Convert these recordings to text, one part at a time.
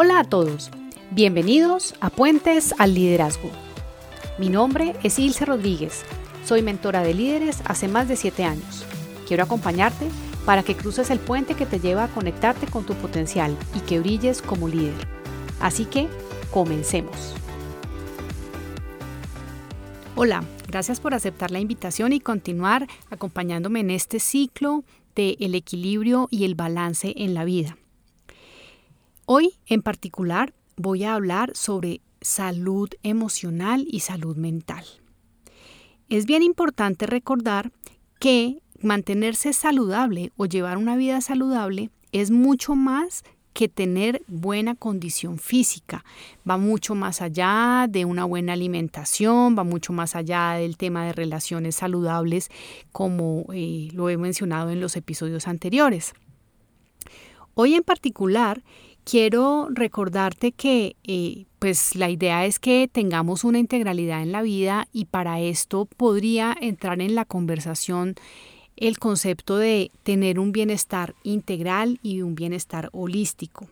Hola a todos, bienvenidos a Puentes al Liderazgo. Mi nombre es Ilse Rodríguez, soy mentora de líderes hace más de 7 años. Quiero acompañarte para que cruces el puente que te lleva a conectarte con tu potencial y que brilles como líder. Así que, comencemos. Hola, gracias por aceptar la invitación y continuar acompañándome en este ciclo de el equilibrio y el balance en la vida. Hoy en particular voy a hablar sobre salud emocional y salud mental. Es bien importante recordar que mantenerse saludable o llevar una vida saludable es mucho más que tener buena condición física. Va mucho más allá de una buena alimentación, va mucho más allá del tema de relaciones saludables, como eh, lo he mencionado en los episodios anteriores. Hoy en particular quiero recordarte que eh, pues la idea es que tengamos una integralidad en la vida y para esto podría entrar en la conversación el concepto de tener un bienestar integral y un bienestar holístico.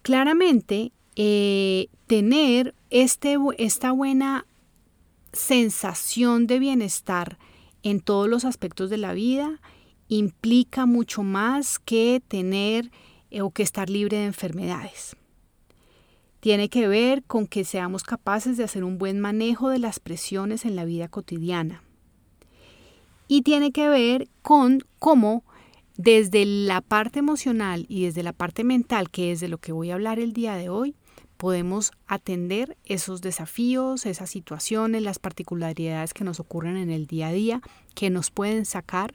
Claramente, eh, tener este, esta buena sensación de bienestar en todos los aspectos de la vida implica mucho más que tener o que estar libre de enfermedades. Tiene que ver con que seamos capaces de hacer un buen manejo de las presiones en la vida cotidiana. Y tiene que ver con cómo desde la parte emocional y desde la parte mental, que es de lo que voy a hablar el día de hoy, podemos atender esos desafíos, esas situaciones, las particularidades que nos ocurren en el día a día, que nos pueden sacar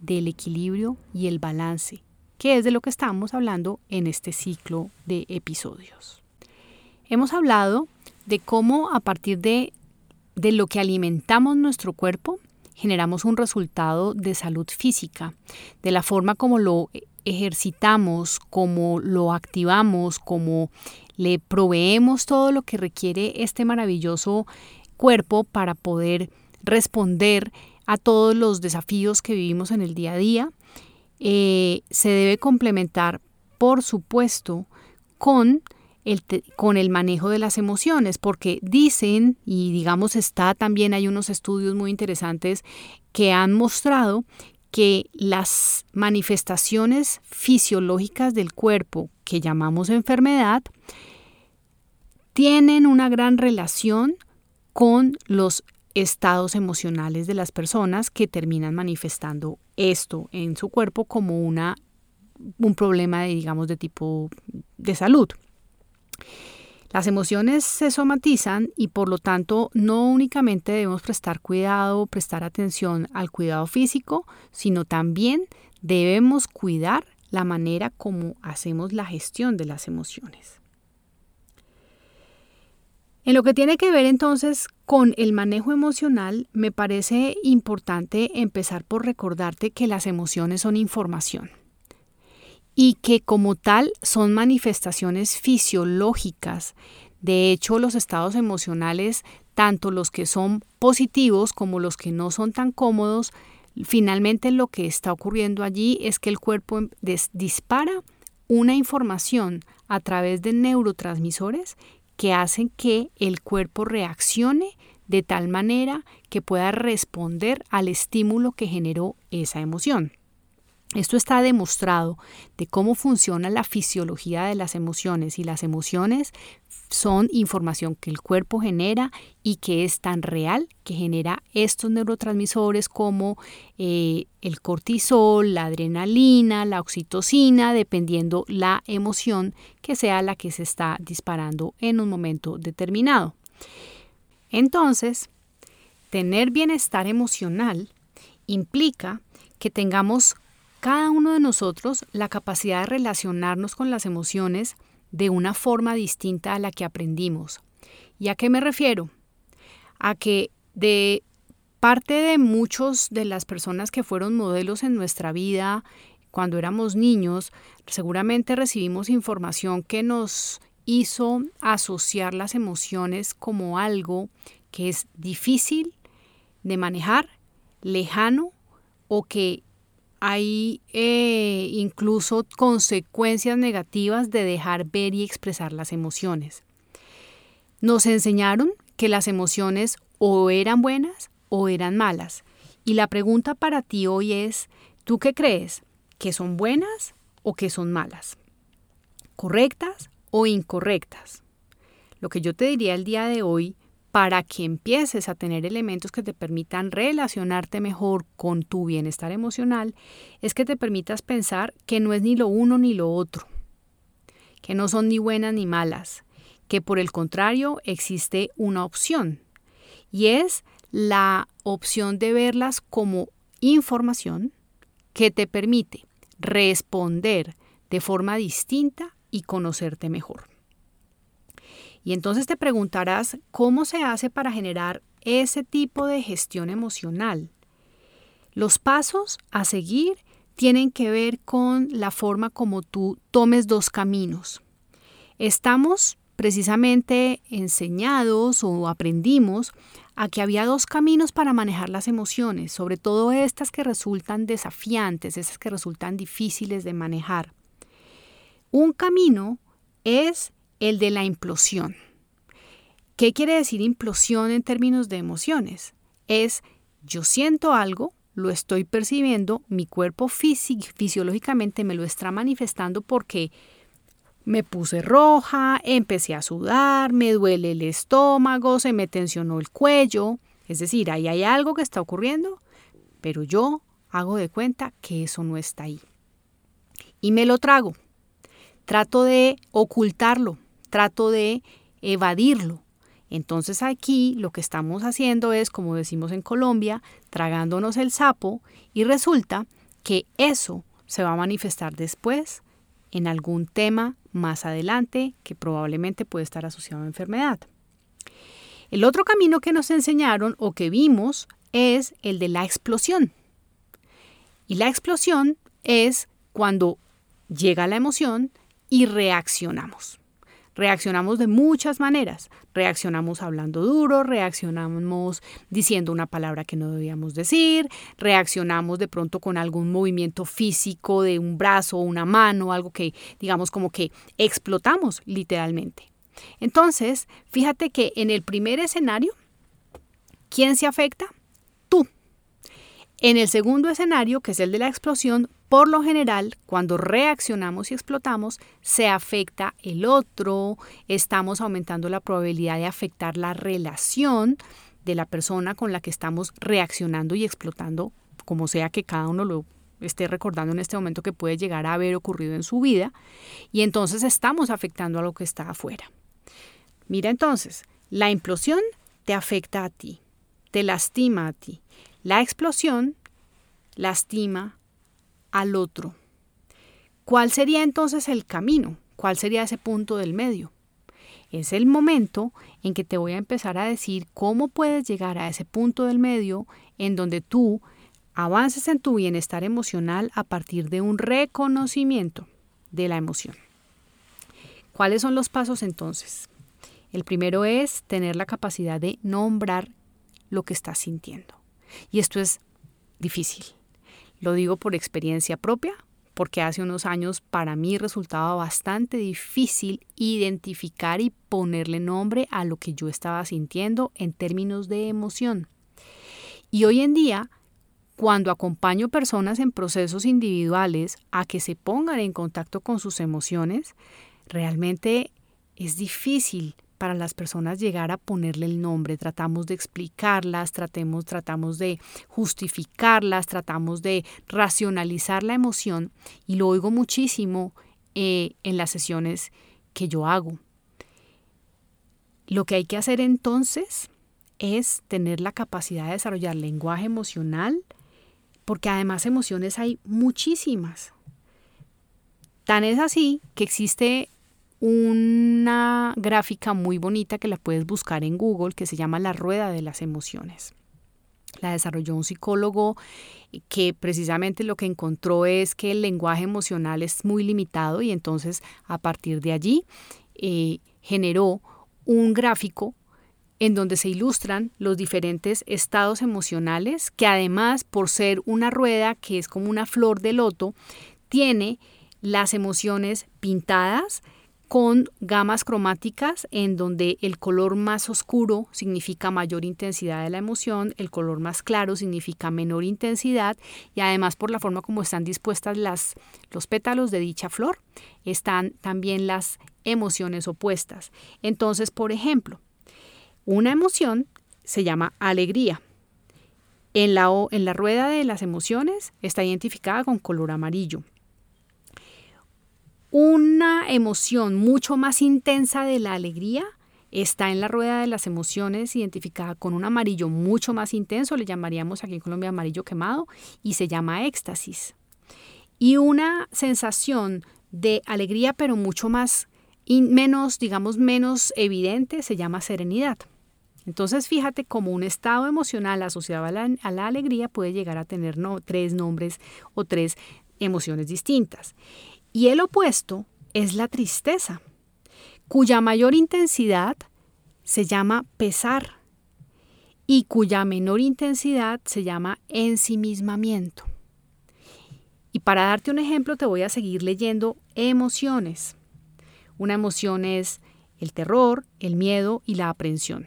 del equilibrio y el balance que es de lo que estamos hablando en este ciclo de episodios. Hemos hablado de cómo a partir de, de lo que alimentamos nuestro cuerpo, generamos un resultado de salud física, de la forma como lo ejercitamos, como lo activamos, como le proveemos todo lo que requiere este maravilloso cuerpo para poder responder a todos los desafíos que vivimos en el día a día eh, se debe complementar, por supuesto, con el, con el manejo de las emociones, porque dicen, y digamos está también, hay unos estudios muy interesantes que han mostrado que las manifestaciones fisiológicas del cuerpo que llamamos enfermedad tienen una gran relación con los estados emocionales de las personas que terminan manifestando esto en su cuerpo como una, un problema, de, digamos, de tipo de salud. Las emociones se somatizan y por lo tanto no únicamente debemos prestar cuidado, prestar atención al cuidado físico, sino también debemos cuidar la manera como hacemos la gestión de las emociones. En lo que tiene que ver entonces con el manejo emocional, me parece importante empezar por recordarte que las emociones son información y que como tal son manifestaciones fisiológicas. De hecho, los estados emocionales, tanto los que son positivos como los que no son tan cómodos, finalmente lo que está ocurriendo allí es que el cuerpo dispara una información a través de neurotransmisores que hacen que el cuerpo reaccione de tal manera que pueda responder al estímulo que generó esa emoción. Esto está demostrado de cómo funciona la fisiología de las emociones y las emociones son información que el cuerpo genera y que es tan real que genera estos neurotransmisores como eh, el cortisol, la adrenalina, la oxitocina, dependiendo la emoción que sea la que se está disparando en un momento determinado. Entonces, tener bienestar emocional implica que tengamos cada uno de nosotros la capacidad de relacionarnos con las emociones de una forma distinta a la que aprendimos. ¿Y a qué me refiero? A que de parte de muchos de las personas que fueron modelos en nuestra vida cuando éramos niños, seguramente recibimos información que nos hizo asociar las emociones como algo que es difícil de manejar, lejano o que hay eh, incluso consecuencias negativas de dejar ver y expresar las emociones. Nos enseñaron que las emociones o eran buenas o eran malas. Y la pregunta para ti hoy es, ¿tú qué crees? ¿Que son buenas o que son malas? ¿Correctas o incorrectas? Lo que yo te diría el día de hoy para que empieces a tener elementos que te permitan relacionarte mejor con tu bienestar emocional, es que te permitas pensar que no es ni lo uno ni lo otro, que no son ni buenas ni malas, que por el contrario existe una opción, y es la opción de verlas como información que te permite responder de forma distinta y conocerte mejor. Y entonces te preguntarás cómo se hace para generar ese tipo de gestión emocional. Los pasos a seguir tienen que ver con la forma como tú tomes dos caminos. Estamos precisamente enseñados o aprendimos a que había dos caminos para manejar las emociones, sobre todo estas que resultan desafiantes, esas que resultan difíciles de manejar. Un camino es el de la implosión. ¿Qué quiere decir implosión en términos de emociones? Es yo siento algo, lo estoy percibiendo, mi cuerpo fisiológicamente me lo está manifestando porque me puse roja, empecé a sudar, me duele el estómago, se me tensionó el cuello. Es decir, ahí hay algo que está ocurriendo, pero yo hago de cuenta que eso no está ahí. Y me lo trago. Trato de ocultarlo, trato de evadirlo. Entonces aquí lo que estamos haciendo es, como decimos en Colombia, tragándonos el sapo y resulta que eso se va a manifestar después en algún tema más adelante que probablemente puede estar asociado a enfermedad. El otro camino que nos enseñaron o que vimos es el de la explosión. Y la explosión es cuando llega la emoción y reaccionamos. Reaccionamos de muchas maneras. Reaccionamos hablando duro, reaccionamos diciendo una palabra que no debíamos decir, reaccionamos de pronto con algún movimiento físico de un brazo una mano, algo que digamos como que explotamos literalmente. Entonces, fíjate que en el primer escenario, ¿quién se afecta? Tú. En el segundo escenario, que es el de la explosión, por lo general, cuando reaccionamos y explotamos, se afecta el otro, estamos aumentando la probabilidad de afectar la relación de la persona con la que estamos reaccionando y explotando, como sea que cada uno lo esté recordando en este momento que puede llegar a haber ocurrido en su vida, y entonces estamos afectando a lo que está afuera. Mira entonces, la implosión te afecta a ti, te lastima a ti. La explosión lastima al otro. ¿Cuál sería entonces el camino? ¿Cuál sería ese punto del medio? Es el momento en que te voy a empezar a decir cómo puedes llegar a ese punto del medio en donde tú avances en tu bienestar emocional a partir de un reconocimiento de la emoción. ¿Cuáles son los pasos entonces? El primero es tener la capacidad de nombrar lo que estás sintiendo. Y esto es difícil. Lo digo por experiencia propia, porque hace unos años para mí resultaba bastante difícil identificar y ponerle nombre a lo que yo estaba sintiendo en términos de emoción. Y hoy en día, cuando acompaño personas en procesos individuales a que se pongan en contacto con sus emociones, realmente es difícil para las personas llegar a ponerle el nombre. Tratamos de explicarlas, tratemos, tratamos de justificarlas, tratamos de racionalizar la emoción y lo oigo muchísimo eh, en las sesiones que yo hago. Lo que hay que hacer entonces es tener la capacidad de desarrollar lenguaje emocional, porque además emociones hay muchísimas. Tan es así que existe una gráfica muy bonita que la puedes buscar en Google que se llama La Rueda de las Emociones. La desarrolló un psicólogo que precisamente lo que encontró es que el lenguaje emocional es muy limitado y entonces a partir de allí eh, generó un gráfico en donde se ilustran los diferentes estados emocionales, que además, por ser una rueda que es como una flor de loto, tiene las emociones pintadas con gamas cromáticas en donde el color más oscuro significa mayor intensidad de la emoción, el color más claro significa menor intensidad y además por la forma como están dispuestas las, los pétalos de dicha flor, están también las emociones opuestas. Entonces, por ejemplo, una emoción se llama alegría. En la, en la rueda de las emociones está identificada con color amarillo. Una emoción mucho más intensa de la alegría está en la rueda de las emociones identificada con un amarillo mucho más intenso, le llamaríamos aquí en Colombia amarillo quemado, y se llama éxtasis. Y una sensación de alegría pero mucho más menos, digamos, menos evidente se llama serenidad. Entonces fíjate cómo un estado emocional asociado a la, alegría puede llegar a tener tres nombres o tres emociones distintas. Y el opuesto es la tristeza, cuya mayor intensidad se llama pesar y cuya menor intensidad se llama ensimismamiento. Y para darte un ejemplo te voy a seguir leyendo emociones. Una emoción es el terror, el miedo y la aprensión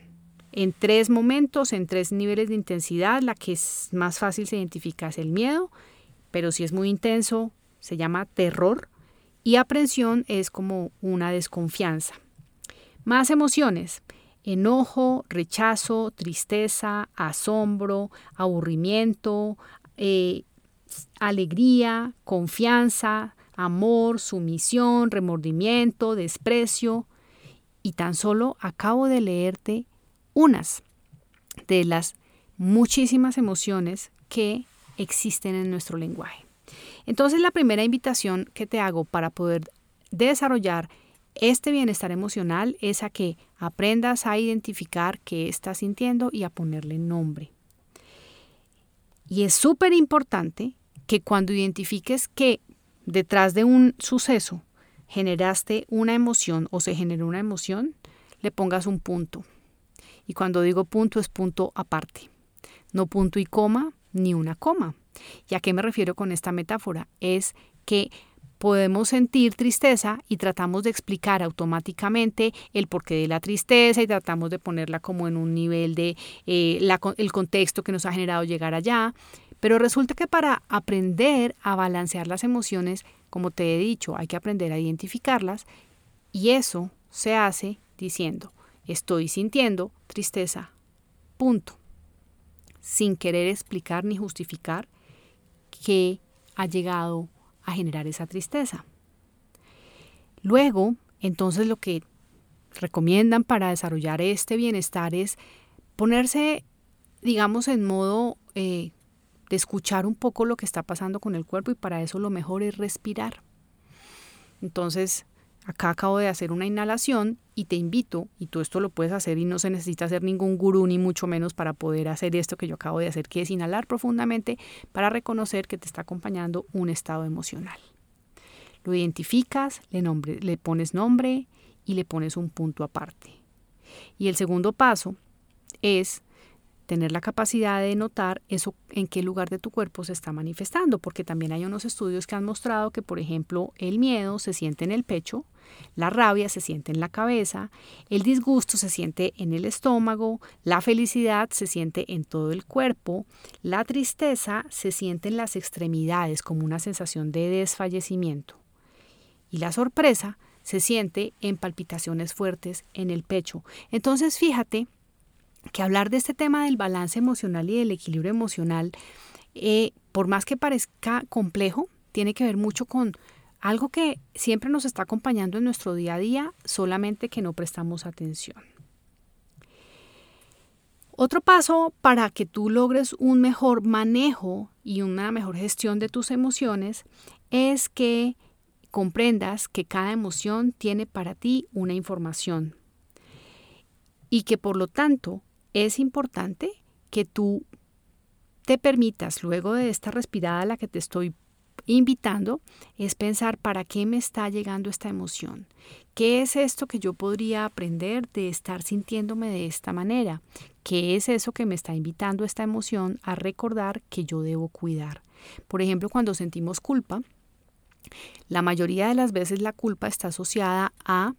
en tres momentos, en tres niveles de intensidad. La que es más fácil se identifica es el miedo, pero si es muy intenso se llama terror y aprensión es como una desconfianza. Más emociones. Enojo, rechazo, tristeza, asombro, aburrimiento, eh, alegría, confianza, amor, sumisión, remordimiento, desprecio. Y tan solo acabo de leerte unas de las muchísimas emociones que existen en nuestro lenguaje. Entonces la primera invitación que te hago para poder desarrollar este bienestar emocional es a que aprendas a identificar qué estás sintiendo y a ponerle nombre. Y es súper importante que cuando identifiques que detrás de un suceso generaste una emoción o se generó una emoción, le pongas un punto. Y cuando digo punto es punto aparte, no punto y coma ni una coma. ¿Y a qué me refiero con esta metáfora? Es que podemos sentir tristeza y tratamos de explicar automáticamente el porqué de la tristeza y tratamos de ponerla como en un nivel de eh, el contexto que nos ha generado llegar allá. Pero resulta que para aprender a balancear las emociones, como te he dicho, hay que aprender a identificarlas y eso se hace diciendo, Estoy sintiendo tristeza. Punto. Sin querer explicar ni justificar qué ha llegado a generar esa tristeza. Luego, entonces lo que recomiendan para desarrollar este bienestar es ponerse, digamos, en modo eh, de escuchar un poco lo que está pasando con el cuerpo y para eso lo mejor es respirar. Entonces, Acá acabo de hacer una inhalación y te invito, y tú esto lo puedes hacer y no se necesita ser ningún gurú ni mucho menos para poder hacer esto que yo acabo de hacer, que es inhalar profundamente para reconocer que te está acompañando un estado emocional. Lo identificas, le, le pones nombre y le pones un punto aparte. Y el segundo paso es tener la capacidad de notar eso en qué lugar de tu cuerpo se está manifestando, porque también hay unos estudios que han mostrado que, por ejemplo, el miedo se siente en el pecho, la rabia se siente en la cabeza, el disgusto se siente en el estómago, la felicidad se siente en todo el cuerpo, la tristeza se siente en las extremidades como una sensación de desfallecimiento y la sorpresa se siente en palpitaciones fuertes en el pecho. Entonces, fíjate que hablar de este tema del balance emocional y del equilibrio emocional, eh, por más que parezca complejo, tiene que ver mucho con algo que siempre nos está acompañando en nuestro día a día, solamente que no prestamos atención. Otro paso para que tú logres un mejor manejo y una mejor gestión de tus emociones es que comprendas que cada emoción tiene para ti una información y que por lo tanto es importante que tú te permitas, luego de esta respirada a la que te estoy invitando es pensar para qué me está llegando esta emoción. ¿Qué es esto que yo podría aprender de estar sintiéndome de esta manera? ¿Qué es eso que me está invitando esta emoción a recordar que yo debo cuidar? Por ejemplo, cuando sentimos culpa, la mayoría de las veces la culpa está asociada a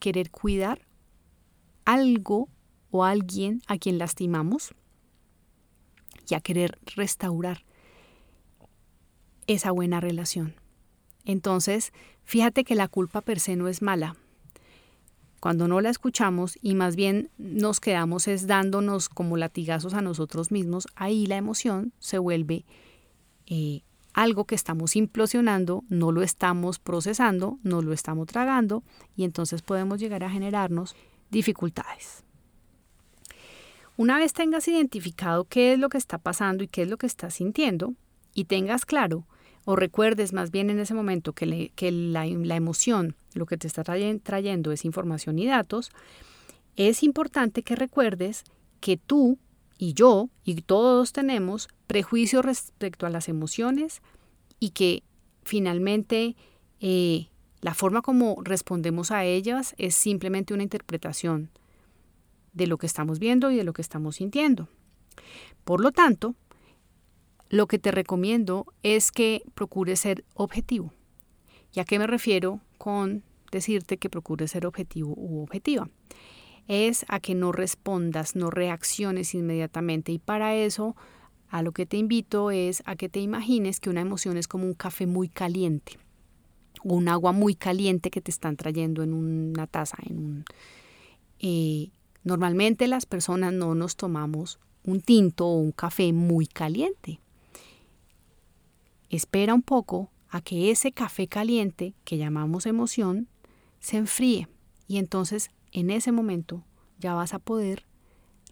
querer cuidar algo o alguien a quien lastimamos y a querer restaurar esa buena relación. Entonces, fíjate que la culpa per se no es mala. Cuando no la escuchamos y más bien nos quedamos es dándonos como latigazos a nosotros mismos, ahí la emoción se vuelve eh, algo que estamos implosionando, no lo estamos procesando, no lo estamos tragando y entonces podemos llegar a generarnos dificultades. Una vez tengas identificado qué es lo que está pasando y qué es lo que estás sintiendo y tengas claro o recuerdes más bien en ese momento que, la, emoción, lo que te está trayendo es información y datos, es importante que recuerdes que tú y yo y todos tenemos prejuicios respecto a las emociones y que finalmente eh, la forma como respondemos a ellas es simplemente una interpretación de lo que estamos viendo y de lo que estamos sintiendo. Por lo tanto, lo que te recomiendo es que procures ser objetivo. ¿Y a qué me refiero con decirte que procures ser objetivo u objetiva? Es a que no respondas, no reacciones inmediatamente y para eso a lo que te invito es a que te imagines que una emoción es como un café muy caliente o un agua muy caliente que te están trayendo en una taza. En un, eh, normalmente las personas no nos tomamos un tinto o un café muy caliente. Espera un poco a que ese café caliente que llamamos emoción se enfríe y entonces en ese momento ya vas a poder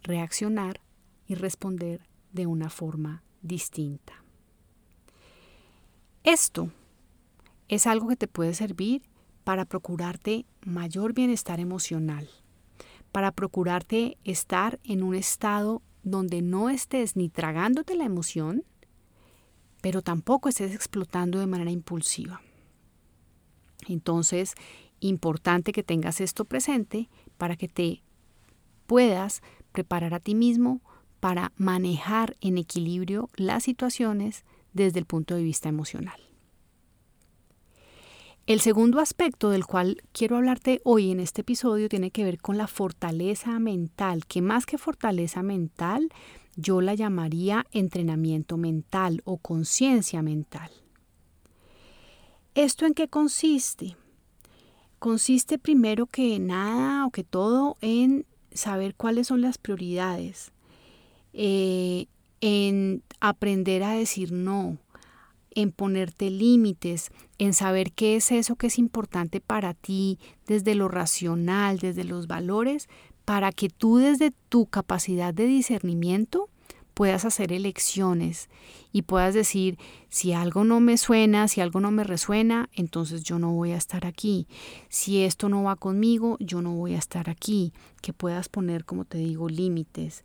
reaccionar y responder de una forma distinta. Esto es algo que te puede servir para procurarte mayor bienestar emocional, para procurarte estar en un estado donde no estés ni tragándote la emoción, pero tampoco estés explotando de manera impulsiva. Entonces, importante que tengas esto presente para que te puedas preparar a ti mismo para manejar en equilibrio las situaciones desde el punto de vista emocional. El segundo aspecto del cual quiero hablarte hoy en este episodio tiene que ver con la fortaleza mental, que más que fortaleza mental, yo la llamaría entrenamiento mental o conciencia mental. ¿Esto en qué consiste? Consiste primero que nada o que todo en saber cuáles son las prioridades, eh, en aprender a decir no, en ponerte límites, en saber qué es eso que es importante para ti desde lo racional, desde los valores, para que tú desde tu capacidad de discernimiento puedas hacer elecciones y puedas decir, si algo no me suena, si algo no me resuena, entonces yo no voy a estar aquí. Si esto no va conmigo, yo no voy a estar aquí. Que puedas poner, como te digo, límites.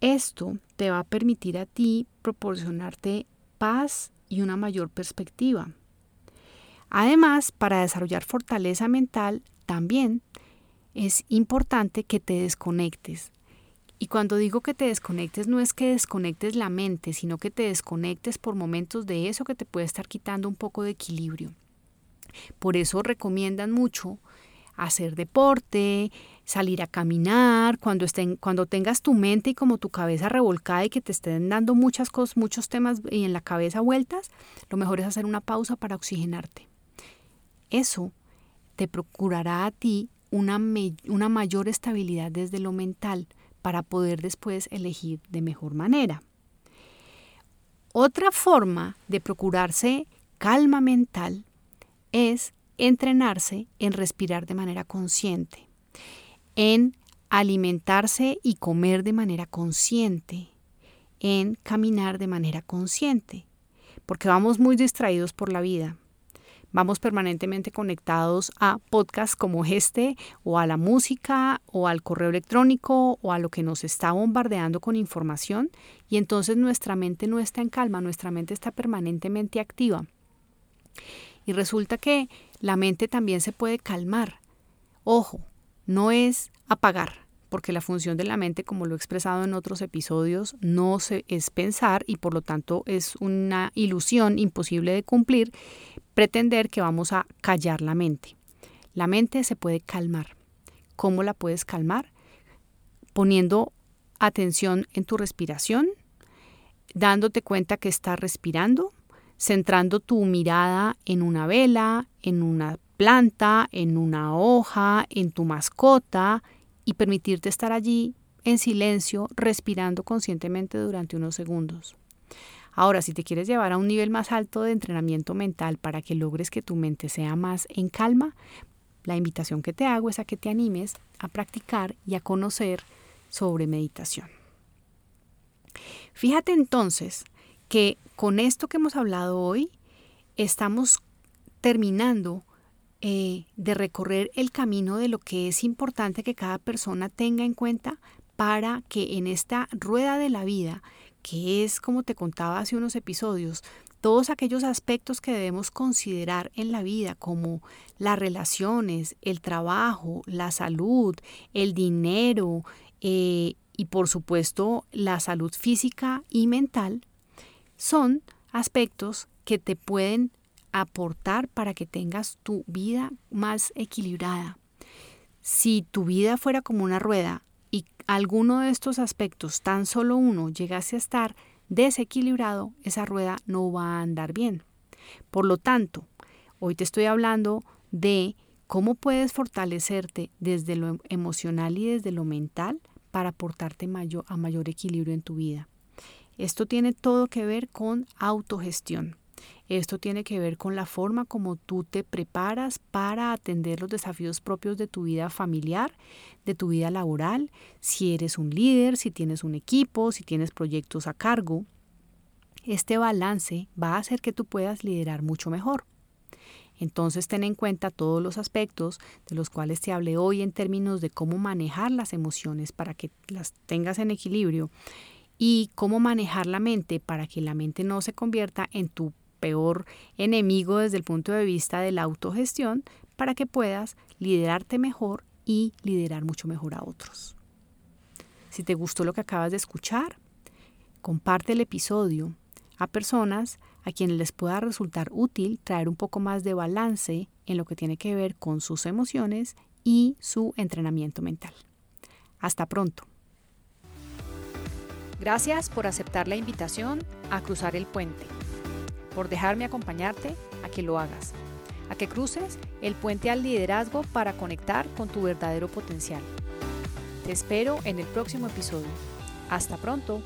Esto te va a permitir a ti proporcionarte paz y una mayor perspectiva. Además, para desarrollar fortaleza mental, también es importante que te desconectes. Y cuando digo que te desconectes, no es que desconectes la mente, sino que te desconectes por momentos de eso que te puede estar quitando un poco de equilibrio. Por eso recomiendan mucho hacer deporte, salir a caminar, cuando, estén, cuando tengas tu mente y como tu cabeza revolcada y que te estén dando muchas cosas, muchos temas y en la cabeza vueltas, lo mejor es hacer una pausa para oxigenarte. Eso te procurará a ti una, una mayor estabilidad desde lo mental para poder después elegir de mejor manera. Otra forma de procurarse calma mental es entrenarse en respirar de manera consciente, en alimentarse y comer de manera consciente, en caminar de manera consciente, porque vamos muy distraídos por la vida. Vamos permanentemente conectados a podcasts como este o a la música o al correo electrónico o a lo que nos está bombardeando con información y entonces nuestra mente no está en calma, nuestra mente está permanentemente activa. Y resulta que la mente también se puede calmar. Ojo, no es apagar, porque la función de la mente, como lo he expresado en otros episodios, no es pensar y por lo tanto es una ilusión imposible de cumplir pretender que vamos a callar la mente. La mente se puede calmar. ¿Cómo la puedes calmar? Poniendo atención en tu respiración, dándote cuenta que estás respirando, centrando tu mirada en una vela, en una planta, en una hoja, en tu mascota, y permitirte estar allí en silencio, respirando conscientemente durante unos segundos. Ahora, si te quieres llevar a un nivel más alto de entrenamiento mental para que logres que tu mente sea más en calma, la invitación que te hago es a que te animes a practicar y a conocer sobre meditación. Fíjate entonces que con esto que hemos hablado hoy, estamos terminando eh, de recorrer el camino de lo que es importante que cada persona tenga en cuenta para que en esta rueda de la vida, que es como te contaba hace unos episodios, todos aquellos aspectos que debemos considerar en la vida, como las relaciones, el trabajo, la salud, el dinero eh, y por supuesto la salud física y mental, son aspectos que te pueden aportar para que tengas tu vida más equilibrada. Si tu vida fuera como una rueda y alguno de estos aspectos, tan solo uno, llegase a estar desequilibrado, esa rueda no va a andar bien. Por lo tanto, hoy te estoy hablando de cómo puedes fortalecerte desde lo emocional y desde lo mental para aportarte mayor, a mayor equilibrio en tu vida. Esto tiene todo que ver con autogestión. Esto tiene que ver con la forma como tú te preparas para atender los desafíos propios de tu vida familiar, de tu vida laboral, si eres un líder, si tienes un equipo, si tienes proyectos a cargo. Este balance va a hacer que tú puedas liderar mucho mejor. Entonces ten en cuenta todos los aspectos de los cuales te hablé hoy en términos de cómo manejar las emociones para que las tengas en equilibrio y cómo manejar la mente para que la mente no se convierta en tu peor enemigo desde el punto de vista de la autogestión para que puedas liderarte mejor y liderar mucho mejor a otros. Si te gustó lo que acabas de escuchar, comparte el episodio a personas a quienes les pueda resultar útil traer un poco más de balance en lo que tiene que ver con sus emociones y su entrenamiento mental. Hasta pronto. Gracias por aceptar la invitación a cruzar el puente por dejarme acompañarte a que lo hagas, a que cruces el puente al liderazgo para conectar con tu verdadero potencial. Te espero en el próximo episodio. Hasta pronto.